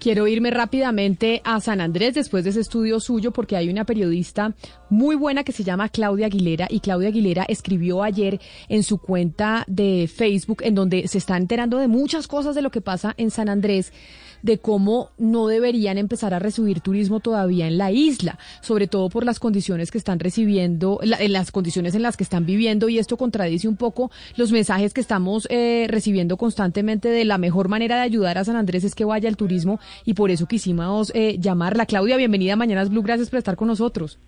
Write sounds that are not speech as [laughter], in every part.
Quiero irme rápidamente a San Andrés después de ese estudio suyo porque hay una periodista muy buena que se llama Claudia Aguilera y Claudia Aguilera escribió ayer en su cuenta de Facebook en donde se está enterando de muchas cosas de lo que pasa en San Andrés de cómo no deberían empezar a recibir turismo todavía en la isla, sobre todo por las condiciones que están recibiendo, en las condiciones en las que están viviendo y esto contradice un poco los mensajes que estamos eh, recibiendo constantemente de la mejor manera de ayudar a San Andrés es que vaya al turismo y por eso quisimos eh, llamarla. Claudia, bienvenida a Mañanas Blue, gracias por estar con nosotros.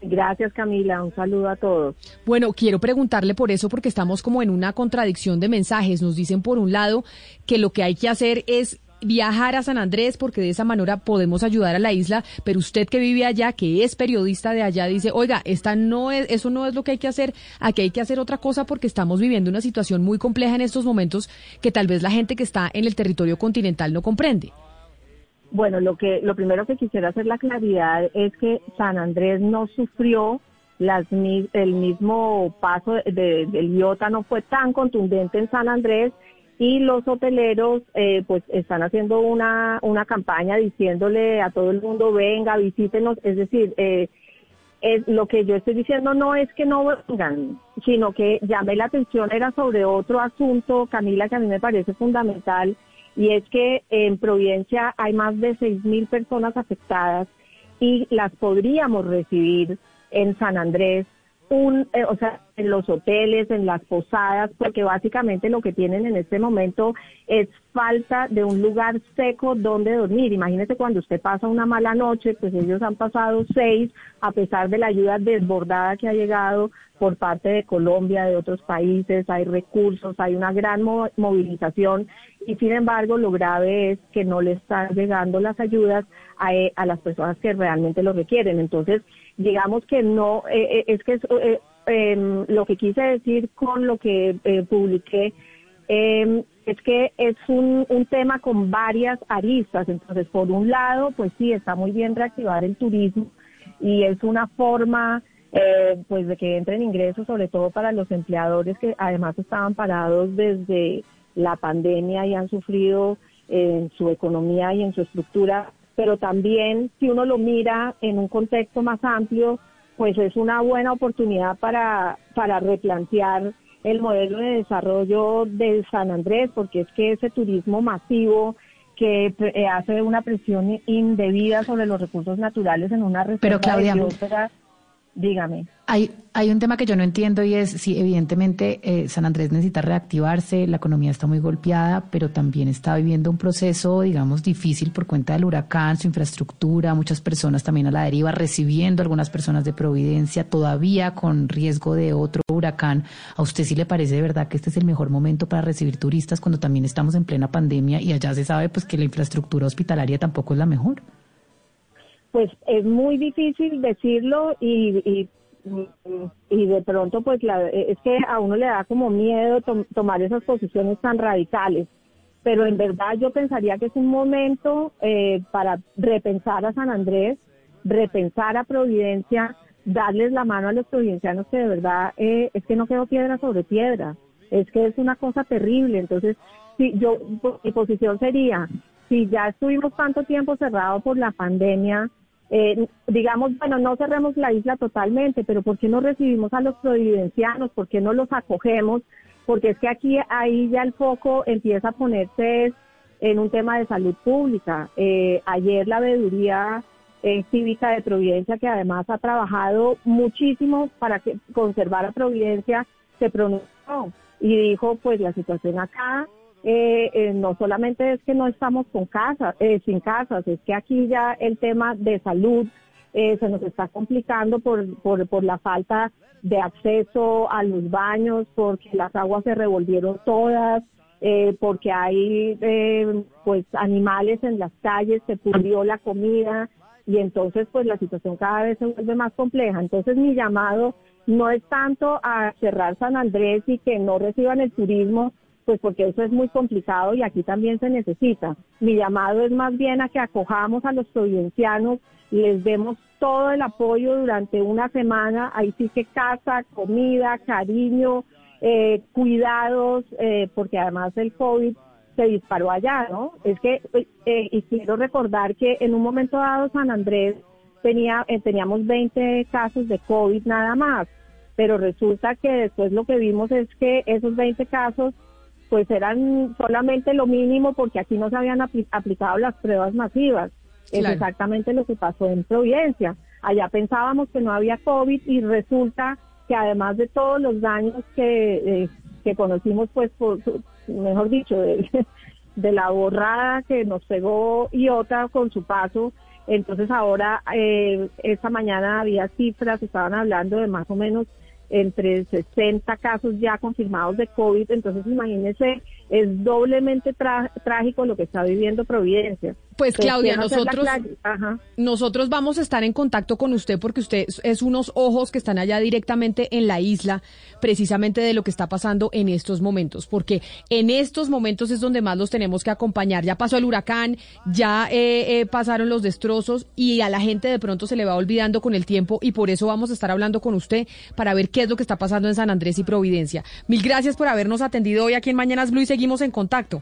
Gracias Camila, un saludo a todos. Bueno, quiero preguntarle por eso porque estamos como en una contradicción de mensajes. Nos dicen por un lado que lo que hay que hacer es viajar a San Andrés porque de esa manera podemos ayudar a la isla, pero usted que vive allá, que es periodista de allá, dice, oiga, esta no es, eso no es lo que hay que hacer, aquí hay que hacer otra cosa porque estamos viviendo una situación muy compleja en estos momentos que tal vez la gente que está en el territorio continental no comprende. Bueno, lo que, lo primero que quisiera hacer la claridad es que San Andrés no sufrió las, el mismo paso del IOTA no fue tan contundente en San Andrés y los hoteleros eh, pues están haciendo una, una campaña diciéndole a todo el mundo venga, visítenos, es decir, eh, es, lo que yo estoy diciendo no es que no vengan, sino que llamé la atención era sobre otro asunto, Camila, que a mí me parece fundamental, y es que en Providencia hay más de seis mil personas afectadas y las podríamos recibir en San Andrés un, eh, o sea, en los hoteles, en las posadas, porque básicamente lo que tienen en este momento es falta de un lugar seco donde dormir. Imagínese cuando usted pasa una mala noche, pues ellos han pasado seis, a pesar de la ayuda desbordada que ha llegado por parte de Colombia, de otros países, hay recursos, hay una gran movilización y sin embargo lo grave es que no le están llegando las ayudas a, eh, a las personas que realmente lo requieren. Entonces, digamos que no, eh, eh, es que eh, em, lo que quise decir con lo que publiqué em, es que es un, un tema con varias aristas. Entonces, por un lado, pues sí, está muy bien reactivar el turismo y es una forma pues de que entren ingresos, sobre todo para los empleadores que además estaban parados desde la pandemia y han sufrido en su economía y en su estructura pero también si uno lo mira en un contexto más amplio, pues es una buena oportunidad para, para replantear el modelo de desarrollo de San Andrés, porque es que ese turismo masivo que eh, hace una presión indebida sobre los recursos naturales en una reserva Pero Claudia, dígame. Hay, hay un tema que yo no entiendo y es, si evidentemente eh, San Andrés necesita reactivarse, la economía está muy golpeada, pero también está viviendo un proceso, digamos, difícil por cuenta del huracán, su infraestructura, muchas personas también a la deriva, recibiendo algunas personas de Providencia, todavía con riesgo de otro huracán. ¿A usted sí le parece de verdad que este es el mejor momento para recibir turistas cuando también estamos en plena pandemia y allá se sabe pues que la infraestructura hospitalaria tampoco es la mejor? Pues es muy difícil decirlo y y de pronto pues la, es que a uno le da como miedo tomar esas posiciones tan radicales. Pero en verdad yo pensaría que es un momento eh, para repensar a San Andrés repensar a Providencia darles la mano a los provincianos que de verdad eh, es que no quedó piedra sobre piedra. Es que es una cosa terrible. Entonces si yo mi posición sería si ya estuvimos tanto tiempo cerrados por la pandemia eh, digamos, bueno, no cerremos la isla totalmente, pero ¿por qué no recibimos a los providencianos? ¿Por qué no los acogemos? Porque es que aquí, ahí ya el foco empieza a ponerse en un tema de salud pública. Eh, ayer la veeduría eh, cívica de Providencia, que además ha trabajado muchísimo para que conservar a Providencia, se pronunció y dijo, pues la situación acá eh, eh, no solamente es que no estamos con casas, eh, sin casas, es que aquí ya el tema de salud eh, se nos está complicando por, por, la falta de acceso a los baños, porque las aguas se revolvieron todas, eh, porque hay eh, pues animales en las calles, se pudrió la comida y entonces pues la situación cada vez se vuelve más compleja. Entonces mi llamado no es tanto a cerrar San Andrés y que no reciban el turismo, pues porque eso es muy complicado y aquí también se necesita. Mi llamado es más bien a que acojamos a los provincianos, les demos todo el apoyo durante una semana, ahí sí que casa, comida, cariño, eh, cuidados, eh, porque además del COVID se disparó allá, ¿no? Es que, eh, y quiero recordar que en un momento dado San Andrés tenía, eh, teníamos 20 casos de COVID nada más, pero resulta que después lo que vimos es que esos 20 casos pues eran solamente lo mínimo porque aquí no se habían aplicado las pruebas masivas. Es exactamente lo que pasó en Providencia. Allá pensábamos que no había COVID y resulta que además de todos los daños que, eh, que conocimos, pues, por, mejor dicho, de, [laughs] de, la borrada que nos pegó Iota con su paso, entonces ahora, eh, esta mañana había cifras, estaban hablando de más o menos entre 60 casos ya confirmados de COVID, entonces imagínense, es doblemente trágico lo que está viviendo Providencia. Pues Claudia, nosotros, nosotros vamos a estar en contacto con usted porque usted es unos ojos que están allá directamente en la isla, precisamente de lo que está pasando en estos momentos, porque en estos momentos es donde más los tenemos que acompañar. Ya pasó el huracán, ya eh, eh, pasaron los destrozos y a la gente de pronto se le va olvidando con el tiempo y por eso vamos a estar hablando con usted para ver qué es lo que está pasando en San Andrés y Providencia. Mil gracias por habernos atendido hoy aquí en Mañanas Blue y seguimos en contacto.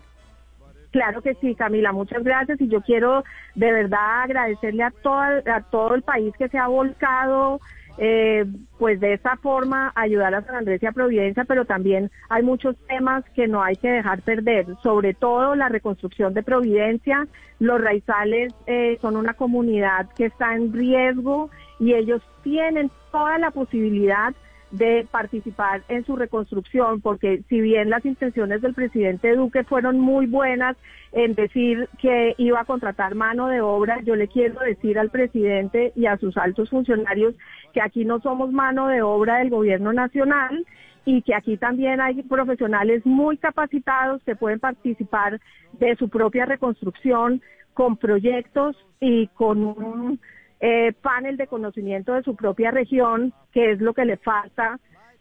Claro que sí, Camila, muchas gracias y yo quiero de verdad agradecerle a todo, a todo el país que se ha volcado eh, pues de esta forma ayudar a San Andrés y a Providencia, pero también hay muchos temas que no hay que dejar perder, sobre todo la reconstrucción de Providencia. Los raizales eh, son una comunidad que está en riesgo y ellos tienen toda la posibilidad de participar en su reconstrucción, porque si bien las intenciones del presidente Duque fueron muy buenas en decir que iba a contratar mano de obra, yo le quiero decir al presidente y a sus altos funcionarios que aquí no somos mano de obra del gobierno nacional y que aquí también hay profesionales muy capacitados que pueden participar de su propia reconstrucción con proyectos y con un eh, panel de conocimiento de su propia región, que es lo que le falta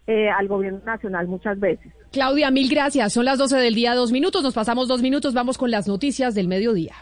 eh, al gobierno nacional muchas veces. Claudia, mil gracias. Son las 12 del día, dos minutos. Nos pasamos dos minutos. Vamos con las noticias del mediodía.